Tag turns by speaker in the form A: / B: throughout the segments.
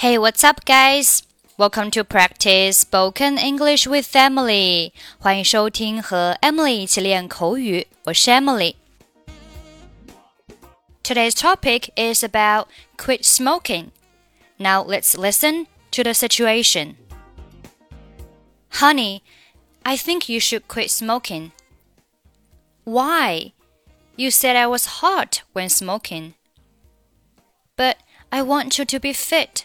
A: Hey, what's up, guys? Welcome to practice spoken English with Emily. 欢迎收听和 Emily 一起练口语，我是 Emily。Today's topic is about quit smoking. Now let's listen to the situation. Honey, I think you should quit smoking. Why? You said I was hot when smoking. But I want you to be fit.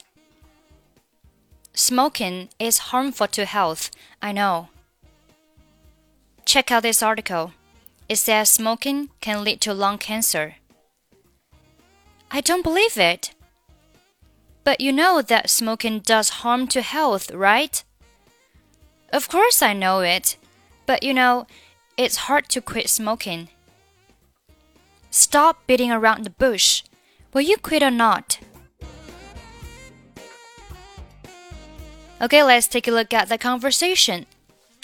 A: Smoking is harmful to health, I know. Check out this article. It says smoking can lead to lung cancer. I don't believe it. But you know that smoking does harm to health, right? Of course I know it. But you know, it's hard to quit smoking. Stop beating around the bush. Will you quit or not? Okay, let's take a look at the conversation.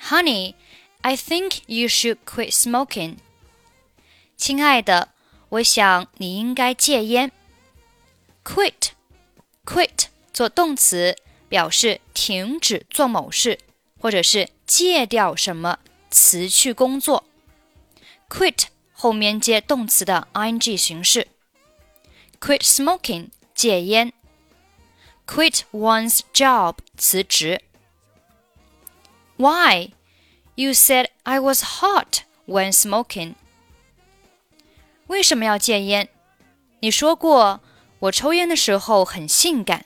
A: Honey, I think you should quit smoking. 亲爱的，我想你应该戒烟。Quit, quit 做动词，表示停止做某事，或者是戒掉什么，辞去工作。Quit 后面接动词的 ing 形式。Quit smoking 戒烟。 quit one's job 辞职。Why? You said I was hot when smoking. 为什么要戒烟？你说过我抽烟的时候很性感。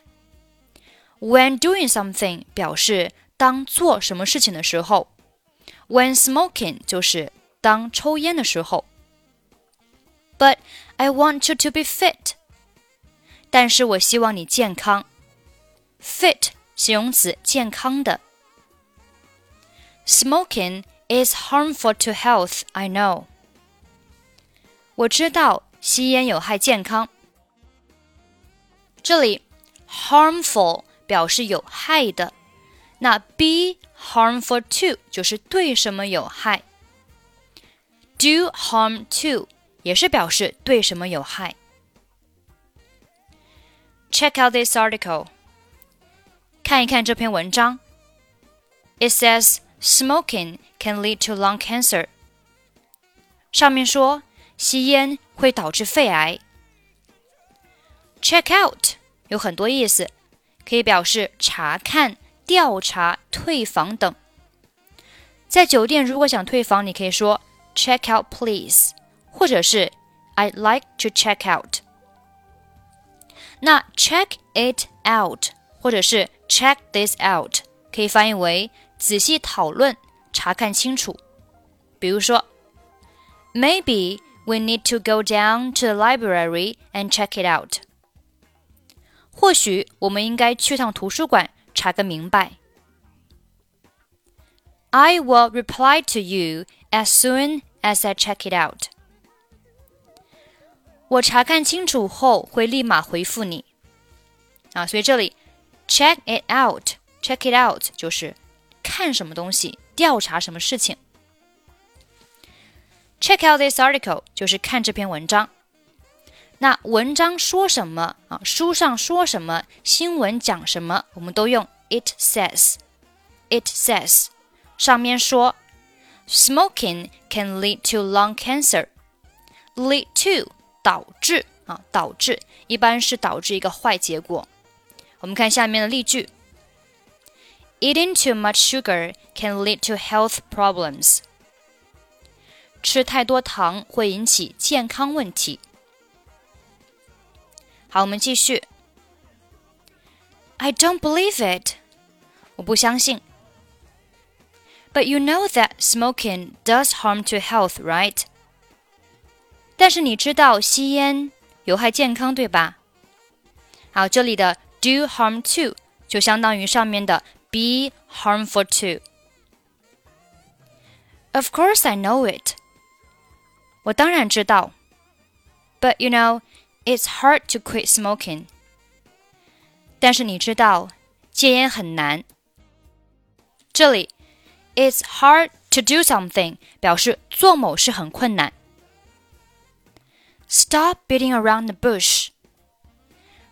A: When doing something 表示当做什么事情的时候，When smoking 就是当抽烟的时候。But I want you to be fit. 但是我希望你健康。 Fit 形容词，健康的。Smoking is harmful to health. I know. 我知道吸烟有害健康。这里 harmful 表示有害的，那 be harmful to 就是对什么有害。Do harm to 也是表示对什么有害。Check out this article. 看一看这篇文章。It says smoking can lead to lung cancer。上面说吸烟会导致肺癌。Check out 有很多意思，可以表示查看、调查、退房等。在酒店如果想退房，你可以说 check out please，或者是 I'd like to check out。那 check it out 或者是 check this out 可以翻译为仔细讨论、查看清楚。比如说，Maybe we need to go down to the library and check it out。或许我们应该去趟图书馆查个明白。I will reply to you as soon as I check it out。我查看清楚后会立马回复你。啊，所以这里 check it out，check it out 就是看什么东西，调查什么事情。Check out this article 就是看这篇文章。那文章说什么啊？书上说什么？新闻讲什么？我们都用 it says。It says 上面说，smoking can lead to lung cancer。lead to 导致啊，导致一般是导致一个坏结果。我们看下面的例句：Eating too much sugar can lead to health problems。吃太多糖会引起健康问题。好，我们继续。I don't believe it。我不相信。But you know that smoking does harm to health, right? 但是你知道吸烟有害健康，对吧？好，这里的 do harm to 就相当于上面的 be harmful to。Of course, I know it. 我当然知道。But you know, it's hard to quit smoking. 但是你知道，戒烟很难。这里 it's hard to do something 表示做某事很困难。Stop beating around the bush.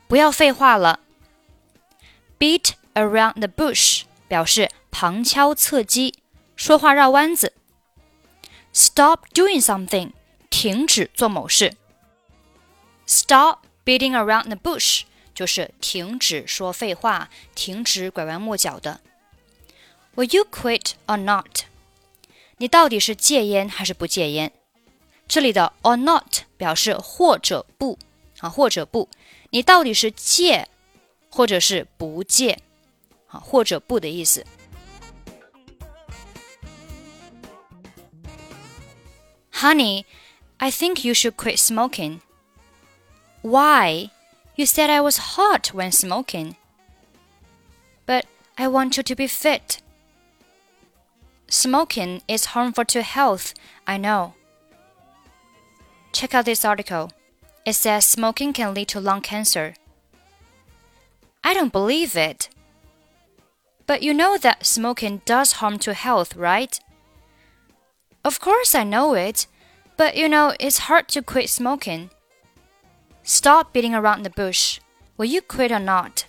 A: 不要废话了。 Beat around the bush 表示旁敲侧击，说话绕弯子。Stop doing something 停止做某事。Stop beating around the bush 就是停止说废话，停止拐弯抹角的。Will you quit or not？你到底是戒烟还是不戒烟？这里的 or not 表示或者不啊，或者不，你到底是戒或者是不戒，啊，或者不的意思。Honey, I think you should quit smoking. Why? You said I was hot when smoking. But I want you to be fit. Smoking is harmful to health, I know. Check out this article. It says smoking can lead to lung cancer. I don't believe it. But you know that smoking does harm to health, right? Of course I know it, but you know it's hard to quit smoking. Stop beating around the bush. Will you quit or not?